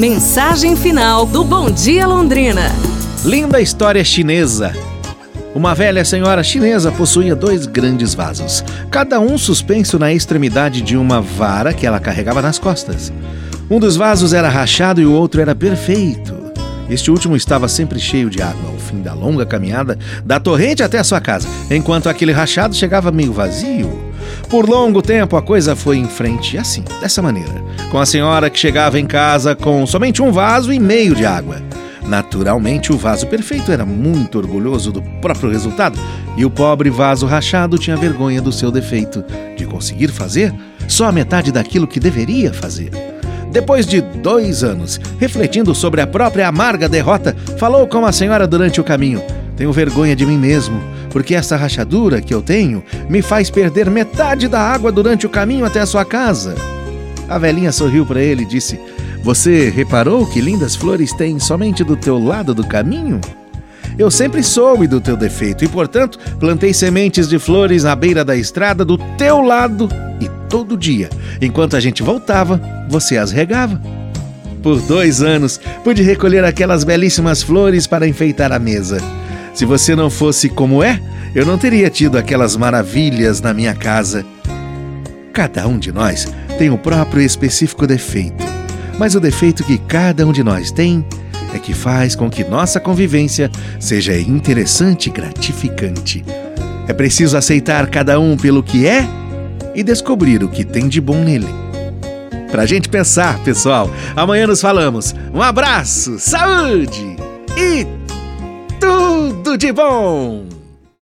Mensagem final do Bom Dia Londrina. Linda história chinesa. Uma velha senhora chinesa possuía dois grandes vasos, cada um suspenso na extremidade de uma vara que ela carregava nas costas. Um dos vasos era rachado e o outro era perfeito. Este último estava sempre cheio de água ao fim da longa caminhada da torrente até a sua casa, enquanto aquele rachado chegava meio vazio. Por longo tempo a coisa foi em frente assim, dessa maneira, com a senhora que chegava em casa com somente um vaso e meio de água. Naturalmente, o vaso perfeito era muito orgulhoso do próprio resultado e o pobre vaso rachado tinha vergonha do seu defeito de conseguir fazer só a metade daquilo que deveria fazer. Depois de dois anos, refletindo sobre a própria amarga derrota, falou com a senhora durante o caminho: Tenho vergonha de mim mesmo, porque essa rachadura que eu tenho me faz perder metade da água durante o caminho até a sua casa. A velhinha sorriu para ele e disse: Você reparou que lindas flores tem somente do teu lado do caminho? Eu sempre soube do teu defeito e, portanto, plantei sementes de flores na beira da estrada do teu lado e todo dia, enquanto a gente voltava, você as regava. Por dois anos, pude recolher aquelas belíssimas flores para enfeitar a mesa. Se você não fosse como é, eu não teria tido aquelas maravilhas na minha casa. Cada um de nós tem o próprio específico defeito, mas o defeito que cada um de nós tem é que faz com que nossa convivência seja interessante e gratificante. É preciso aceitar cada um pelo que é e descobrir o que tem de bom nele. Pra gente pensar, pessoal. Amanhã nos falamos. Um abraço, saúde e tudo de bom!